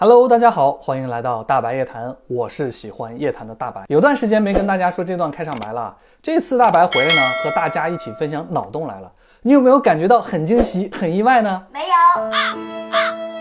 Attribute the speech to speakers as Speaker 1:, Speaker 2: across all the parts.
Speaker 1: Hello，大家好，欢迎来到大白夜谈，我是喜欢夜谈的大白。有段时间没跟大家说这段开场白了，这次大白回来呢，和大家一起分享脑洞来了。你有没有感觉到很惊喜、很意外呢？
Speaker 2: 没有。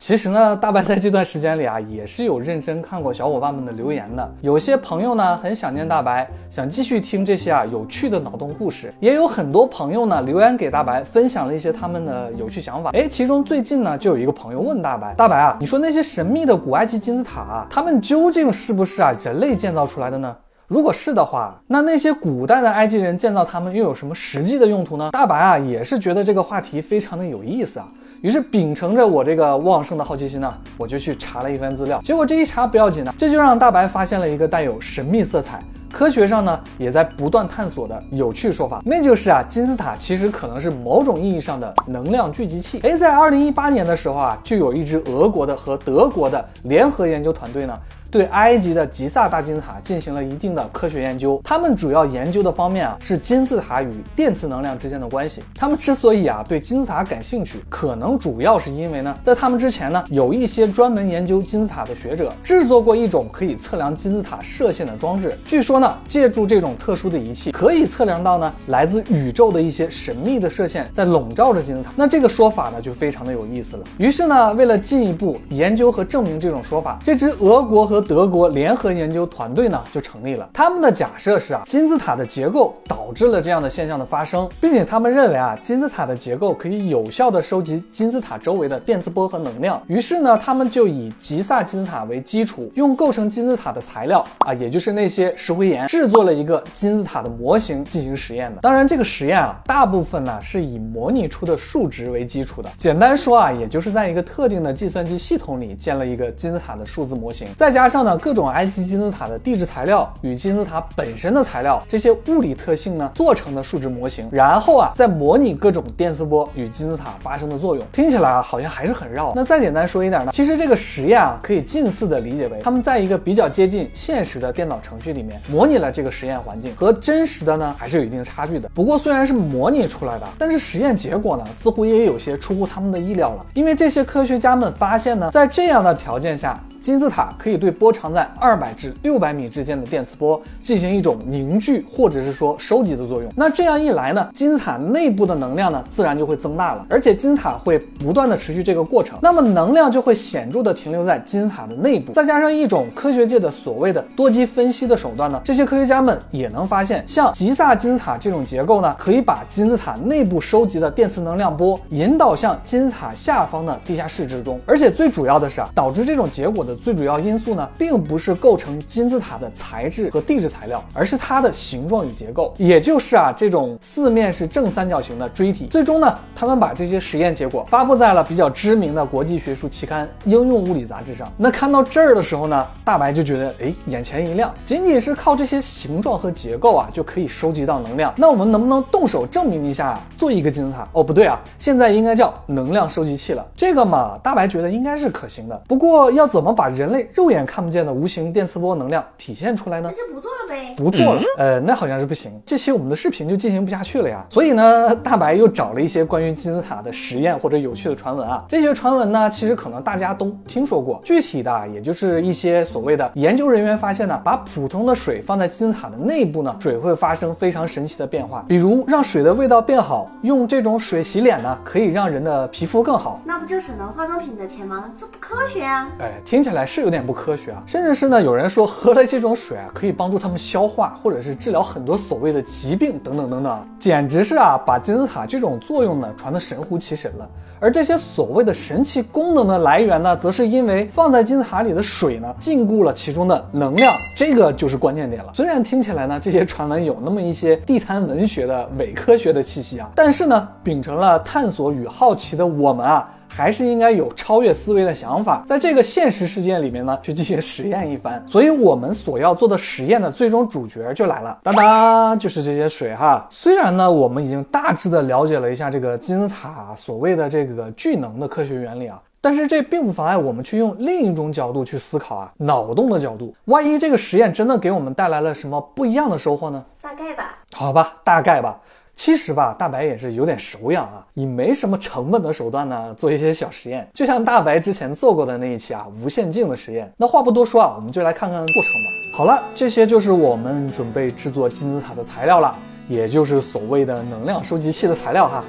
Speaker 1: 其实呢，大白在这段时间里啊，也是有认真看过小伙伴们的留言的。有些朋友呢，很想念大白，想继续听这些啊有趣的脑洞故事。也有很多朋友呢留言给大白，分享了一些他们的有趣想法。哎，其中最近呢，就有一个朋友问大白：“大白啊，你说那些神秘的古埃及金字塔啊，他们究竟是不是啊人类建造出来的呢？”如果是的话，那那些古代的埃及人建造它们又有什么实际的用途呢？大白啊，也是觉得这个话题非常的有意思啊。于是秉承着我这个旺盛的好奇心呢，我就去查了一番资料。结果这一查不要紧呢，这就让大白发现了一个带有神秘色彩。科学上呢，也在不断探索的有趣说法，那就是啊，金字塔其实可能是某种意义上的能量聚集器。哎，在二零一八年的时候啊，就有一支俄国的和德国的联合研究团队呢，对埃及的吉萨大金字塔进行了一定的科学研究。他们主要研究的方面啊，是金字塔与电磁能量之间的关系。他们之所以啊对金字塔感兴趣，可能主要是因为呢，在他们之前呢，有一些专门研究金字塔的学者制作过一种可以测量金字塔射线的装置，据说。呢借助这种特殊的仪器，可以测量到呢来自宇宙的一些神秘的射线在笼罩着金字塔。那这个说法呢就非常的有意思了。于是呢，为了进一步研究和证明这种说法，这支俄国和德国联合研究团队呢就成立了。他们的假设是啊，金字塔的结构导致了这样的现象的发生，并且他们认为啊，金字塔的结构可以有效的收集金字塔周围的电磁波和能量。于是呢，他们就以吉萨金字塔为基础，用构成金字塔的材料啊，也就是那些石灰岩。制作了一个金字塔的模型进行实验的，当然这个实验啊，大部分呢是以模拟出的数值为基础的。简单说啊，也就是在一个特定的计算机系统里建了一个金字塔的数字模型，再加上呢各种埃及金字塔的地质材料与金字塔本身的材料这些物理特性呢做成的数值模型，然后啊再模拟各种电磁波与金字塔发生的作用。听起来啊好像还是很绕。那再简单说一点呢，其实这个实验啊可以近似的理解为他们在一个比较接近现实的电脑程序里面模。拟了这个实验环境和真实的呢，还是有一定的差距的。不过虽然是模拟出来的，但是实验结果呢，似乎也有些出乎他们的意料了。因为这些科学家们发现呢，在这样的条件下。金字塔可以对波长在二百至六百米之间的电磁波进行一种凝聚或者是说收集的作用。那这样一来呢，金字塔内部的能量呢自然就会增大了，而且金字塔会不断的持续这个过程，那么能量就会显著的停留在金字塔的内部。再加上一种科学界的所谓的多级分析的手段呢，这些科学家们也能发现，像吉萨金字塔这种结构呢，可以把金字塔内部收集的电磁能量波引导向金字塔下方的地下室之中。而且最主要的是啊，导致这种结果的。最主要因素呢，并不是构成金字塔的材质和地质材料，而是它的形状与结构，也就是啊这种四面是正三角形的锥体。最终呢，他们把这些实验结果发布在了比较知名的国际学术期刊《应用物理杂志》上。那看到这儿的时候呢，大白就觉得哎，眼前一亮，仅仅是靠这些形状和结构啊，就可以收集到能量。那我们能不能动手证明一下，做一个金字塔？哦，不对啊，现在应该叫能量收集器了。这个嘛，大白觉得应该是可行的。不过要怎么把把人类肉眼看不见的无形电磁波能量体现出来呢？
Speaker 2: 那就不做了呗。
Speaker 1: 不做了，呃，那好像是不行。这期我们的视频就进行不下去了呀。所以呢，大白又找了一些关于金字塔的实验或者有趣的传闻啊。这些传闻呢，其实可能大家都听说过。具体的，也就是一些所谓的研究人员发现呢，把普通的水放在金字塔的内部呢，水会发生非常神奇的变化。比如让水的味道变好，用这种水洗脸呢，可以让人的皮肤更好。
Speaker 2: 那不就省了化妆品的钱吗？这不科学啊！
Speaker 1: 哎，听起。来是有点不科学啊，甚至是呢，有人说喝了这种水啊，可以帮助他们消化，或者是治疗很多所谓的疾病等等等等，简直是啊，把金字塔这种作用呢传得神乎其神了。而这些所谓的神奇功能的来源呢，则是因为放在金字塔里的水呢禁锢了其中的能量，这个就是关键点了。虽然听起来呢，这些传闻有那么一些地摊文学的伪科学的气息啊，但是呢，秉承了探索与好奇的我们啊。还是应该有超越思维的想法，在这个现实世界里面呢，去进行实验一番。所以，我们所要做的实验的最终主角就来了，当当，就是这些水哈。虽然呢，我们已经大致的了解了一下这个金字塔所谓的这个聚能的科学原理啊，但是这并不妨碍我们去用另一种角度去思考啊，脑洞的角度。万一这个实验真的给我们带来了什么不一样的收获呢？
Speaker 2: 大概吧。
Speaker 1: 好吧，大概吧。其实吧，大白也是有点手痒啊，以没什么成本的手段呢，做一些小实验，就像大白之前做过的那一期啊，无限镜的实验。那话不多说啊，我们就来看看过程吧。好了，这些就是我们准备制作金字塔的材料了，也就是所谓的能量收集器的材料哈。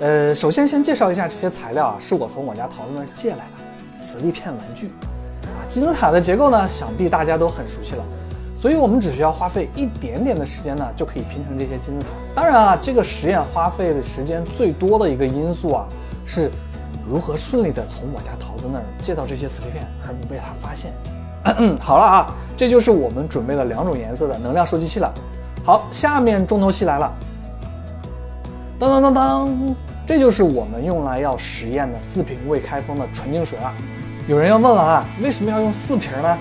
Speaker 1: 呃，首先先介绍一下这些材料啊，是我从我家桃子那儿借来的磁力片玩具。啊，金字塔的结构呢，想必大家都很熟悉了。所以我们只需要花费一点点的时间呢，就可以拼成这些金字塔。当然啊，这个实验花费的时间最多的一个因素啊，是如何顺利的从我家桃子那儿借到这些磁力片 而不被他发现。好了啊，这就是我们准备了两种颜色的能量收集器了。好，下面重头戏来了。当当当当，这就是我们用来要实验的四瓶未开封的纯净水了。有人要问了啊，为什么要用四瓶呢？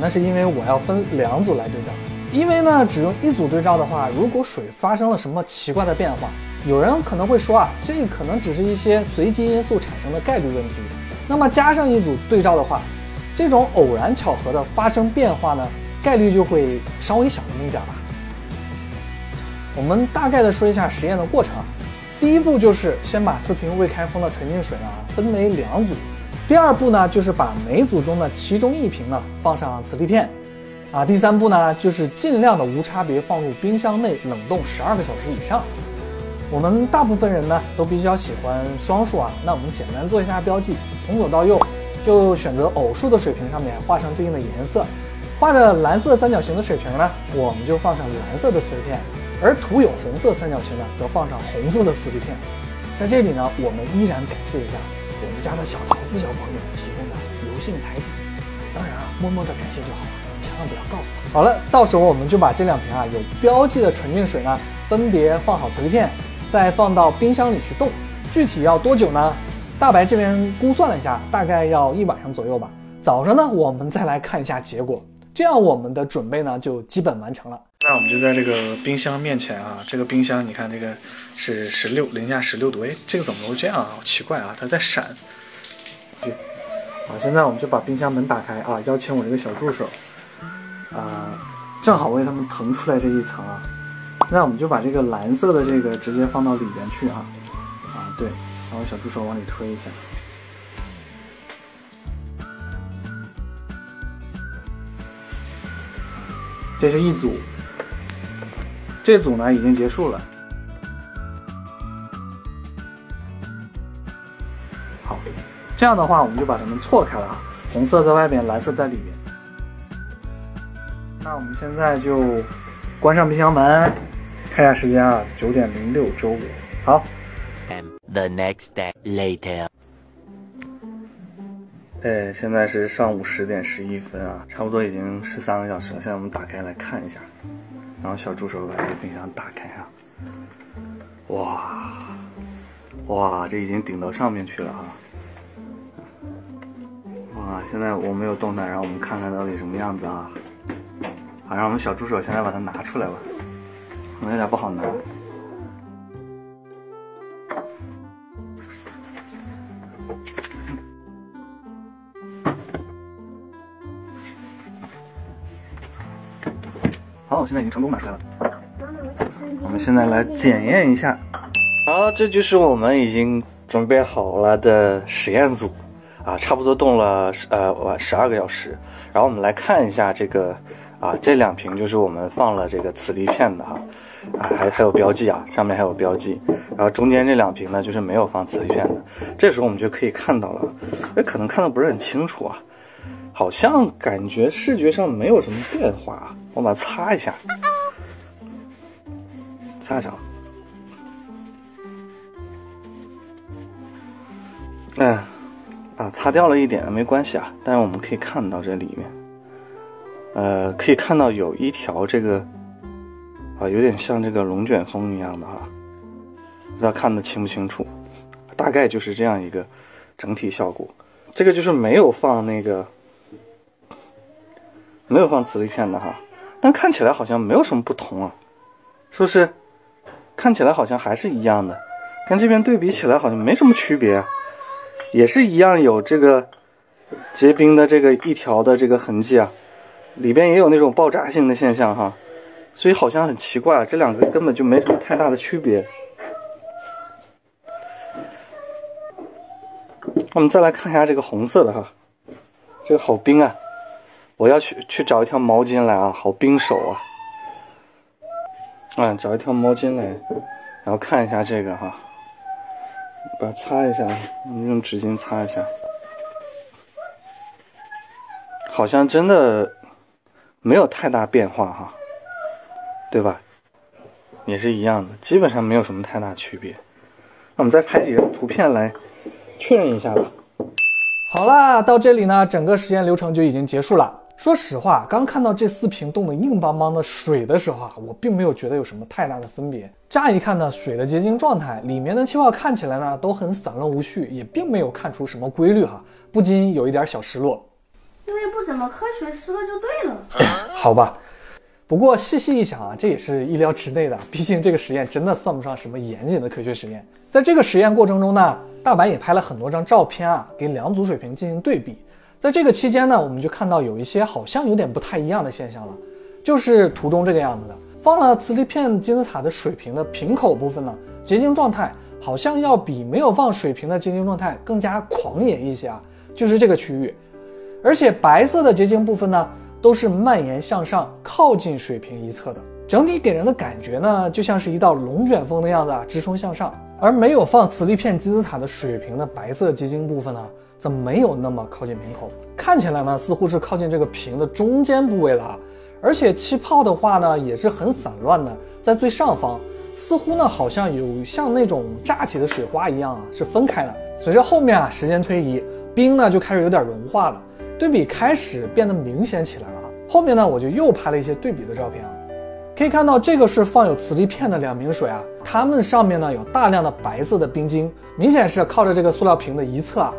Speaker 1: 那是因为我要分两组来对照，因为呢，只用一组对照的话，如果水发生了什么奇怪的变化，有人可能会说啊，这可能只是一些随机因素产生的概率问题。那么加上一组对照的话，这种偶然巧合的发生变化呢，概率就会稍微小那么一点吧。我们大概的说一下实验的过程啊，第一步就是先把四瓶未开封的纯净水呢分为两组。第二步呢，就是把每组中的其中一瓶呢放上磁力片，啊，第三步呢，就是尽量的无差别放入冰箱内冷冻十二个小时以上。我们大部分人呢都比较喜欢双数啊，那我们简单做一下标记，从左到右就选择偶数的水平上面画上对应的颜色，画着蓝色三角形的水瓶呢，我们就放上蓝色的磁力片，而涂有红色三角形的则放上红色的磁力片。在这里呢，我们依然感谢一下。家的小桃子小朋友提供的油性彩笔，当然啊，默默的感谢就好了，千万不要告诉他。好了，到时候我们就把这两瓶啊有标记的纯净水呢，分别放好磁力片，再放到冰箱里去冻。具体要多久呢？大白这边估算了一下，大概要一晚上左右吧。早上呢，我们再来看一下结果，这样我们的准备呢就基本完成了。那我们就在这个冰箱面前啊，这个冰箱你看这个是十六零下十六度，哎，这个怎么会这样啊？好奇怪啊，它在闪。好，现在我们就把冰箱门打开啊，邀请我这个小助手啊，正好为他们腾出来这一层啊。那我们就把这个蓝色的这个直接放到里边去哈。啊，对，然后小助手往里推一下。这是一组。这组呢已经结束了。好，这样的话我们就把它们错开了，红色在外面，蓝色在里面。那我们现在就关上冰箱门，看一下时间啊，九点零六周五。好。The next day later。哎，现在是上午十点十一分啊，差不多已经十三个小时了。现在我们打开来看一下。然后小助手把这个冰箱打开啊，哇，哇，这已经顶到上面去了啊，哇，现在我没有动它，让我们看看到底什么样子啊。好，让我们小助手现在把它拿出来吧，可能有点不好拿。我，现在已经成功拿出来了。我们现在来检验一下。好，这就是我们已经准备好了的实验组啊，差不多冻了呃十二个小时。然后我们来看一下这个啊，这两瓶就是我们放了这个磁力片的哈，啊还还有标记啊，上面还有标记。然后中间这两瓶呢，就是没有放磁力片的。这时候我们就可以看到了，哎，可能看的不是很清楚啊。好像感觉视觉上没有什么变化，啊我把它擦一下，擦一下。哎，啊，擦掉了一点没关系啊，但是我们可以看到这里面，呃，可以看到有一条这个，啊，有点像这个龙卷风一样的哈，不知道看得清不清楚，大概就是这样一个整体效果。这个就是没有放那个。没有放磁力片的哈，但看起来好像没有什么不同啊，是不是？看起来好像还是一样的，跟这边对比起来好像没什么区别啊，也是一样有这个结冰的这个一条的这个痕迹啊，里边也有那种爆炸性的现象哈，所以好像很奇怪，这两个根本就没什么太大的区别。我们再来看一下这个红色的哈，这个好冰啊！我要去去找一条毛巾来啊，好冰手啊！啊，找一条毛巾来，然后看一下这个哈，把它擦一下，用纸巾擦一下，好像真的没有太大变化哈，对吧？也是一样的，基本上没有什么太大区别。那我们再拍几张图片来确认一下吧。好啦，到这里呢，整个实验流程就已经结束了。说实话，刚看到这四瓶冻得硬邦邦的水的时候啊，我并没有觉得有什么太大的分别。乍一看呢，水的结晶状态，里面的气泡看起来呢都很散乱无序，也并没有看出什么规律哈，不禁有一点小失落。
Speaker 2: 因为不怎么科学，失落就对了。
Speaker 1: 好吧，不过细细一想啊，这也是意料之内的，毕竟这个实验真的算不上什么严谨的科学实验。在这个实验过程中呢，大白也拍了很多张照片啊，给两组水瓶进行对比。在这个期间呢，我们就看到有一些好像有点不太一样的现象了，就是图中这个样子的，放了磁力片金字塔的水瓶的瓶口部分呢，结晶状态好像要比没有放水瓶的结晶状态更加狂野一些啊，就是这个区域，而且白色的结晶部分呢，都是蔓延向上，靠近水瓶一侧的，整体给人的感觉呢，就像是一道龙卷风的样子啊，直冲向上，而没有放磁力片金字塔的水瓶的白色结晶部分呢。怎么没有那么靠近瓶口？看起来呢，似乎是靠近这个瓶的中间部位了。而且气泡的话呢，也是很散乱的，在最上方，似乎呢好像有像那种炸起的水花一样啊，是分开的。随着后面啊时间推移，冰呢就开始有点融化了，对比开始变得明显起来了。后面呢我就又拍了一些对比的照片啊，可以看到这个是放有磁力片的两瓶水啊，它们上面呢有大量的白色的冰晶，明显是靠着这个塑料瓶的一侧啊。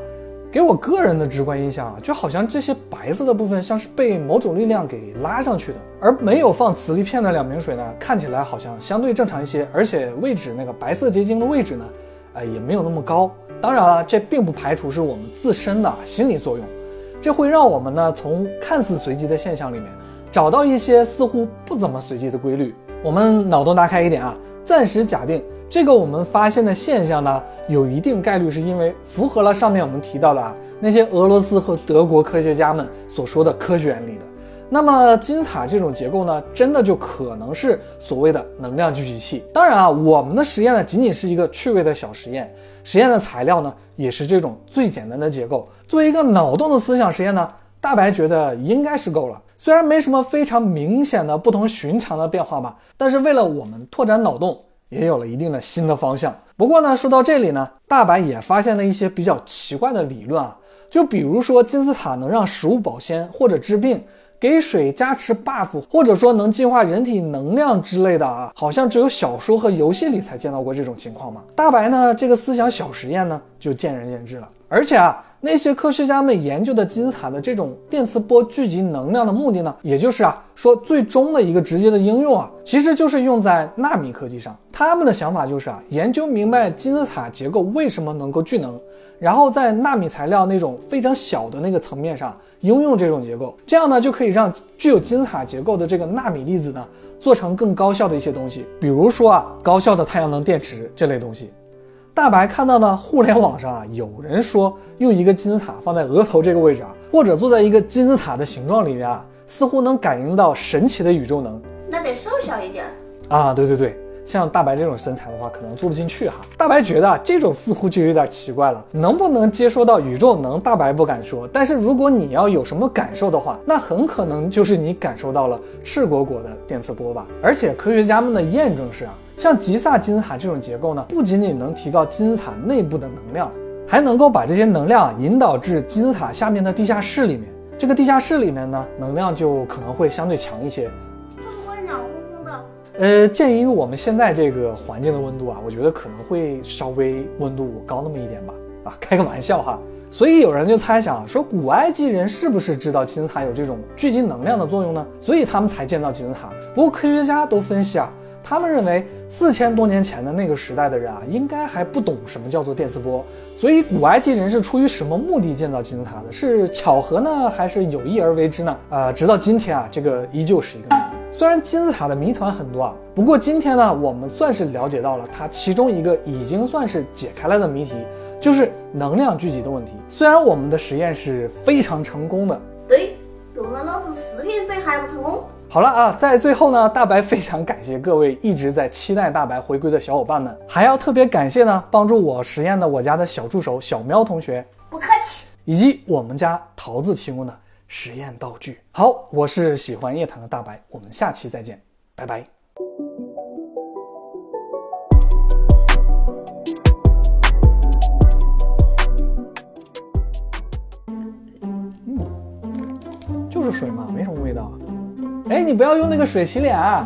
Speaker 1: 给我个人的直观印象啊，就好像这些白色的部分像是被某种力量给拉上去的，而没有放磁力片的两瓶水呢，看起来好像相对正常一些，而且位置那个白色结晶的位置呢，呃也没有那么高。当然了，这并不排除是我们自身的心理作用，这会让我们呢从看似随机的现象里面找到一些似乎不怎么随机的规律。我们脑洞大开一点啊，暂时假定。这个我们发现的现象呢，有一定概率是因为符合了上面我们提到的啊那些俄罗斯和德国科学家们所说的科学原理的。那么金字塔这种结构呢，真的就可能是所谓的能量聚集器。当然啊，我们的实验呢仅仅是一个趣味的小实验，实验的材料呢也是这种最简单的结构。作为一个脑洞的思想实验呢，大白觉得应该是够了。虽然没什么非常明显的不同寻常的变化吧，但是为了我们拓展脑洞。也有了一定的新的方向。不过呢，说到这里呢，大白也发现了一些比较奇怪的理论啊，就比如说金字塔能让食物保鲜或者治病，给水加持 buff，或者说能净化人体能量之类的啊，好像只有小说和游戏里才见到过这种情况嘛。大白呢，这个思想小实验呢，就见仁见智了。而且啊。那些科学家们研究的金字塔的这种电磁波聚集能量的目的呢，也就是啊，说最终的一个直接的应用啊，其实就是用在纳米科技上。他们的想法就是啊，研究明白金字塔结构为什么能够聚能，然后在纳米材料那种非常小的那个层面上应用这种结构，这样呢就可以让具有金字塔结构的这个纳米粒子呢做成更高效的一些东西，比如说啊，高效的太阳能电池这类东西。大白看到呢，互联网上啊，有人说用一个金字塔放在额头这个位置啊，或者坐在一个金字塔的形状里面啊，似乎能感应到神奇的宇宙能。
Speaker 2: 那得瘦小一点
Speaker 1: 啊！对对对，像大白这种身材的话，可能坐不进去哈。大白觉得这种似乎就有点奇怪了，能不能接收到宇宙能？大白不敢说。但是如果你要有什么感受的话，那很可能就是你感受到了赤果果的电磁波吧。而且科学家们的验证是啊。像吉萨金字塔这种结构呢，不仅仅能提高金字塔内部的能量，还能够把这些能量引导至金字塔下面的地下室里面。这个地下室里面呢，能量就可能会相对强一些。
Speaker 2: 会不会暖烘烘的？
Speaker 1: 呃，鉴于我们现在这个环境的温度啊，我觉得可能会稍微温度高那么一点吧。啊，开个玩笑哈。所以有人就猜想说，古埃及人是不是知道金字塔有这种聚集能量的作用呢？所以他们才建造金字塔。不过科学家都分析啊。他们认为，四千多年前的那个时代的人啊，应该还不懂什么叫做电磁波，所以古埃及人是出于什么目的建造金字塔的？是巧合呢，还是有意而为之呢？呃，直到今天啊，这个依旧是一个谜。虽然金字塔的谜团很多啊，不过今天呢，我们算是了解到了它其中一个已经算是解开了的谜题，就是能量聚集的问题。虽然我们的实验是非常成功的，
Speaker 2: 对，用了老师视频水还不成功。
Speaker 1: 好了啊，在最后呢，大白非常感谢各位一直在期待大白回归的小伙伴们，还要特别感谢呢帮助我实验的我家的小助手小喵同学，
Speaker 2: 不客气。
Speaker 1: 以及我们家桃子提供的实验道具。好，我是喜欢夜谈的大白，我们下期再见，拜拜。嗯，就是水嘛，没什么。哎，你不要用那个水洗脸啊！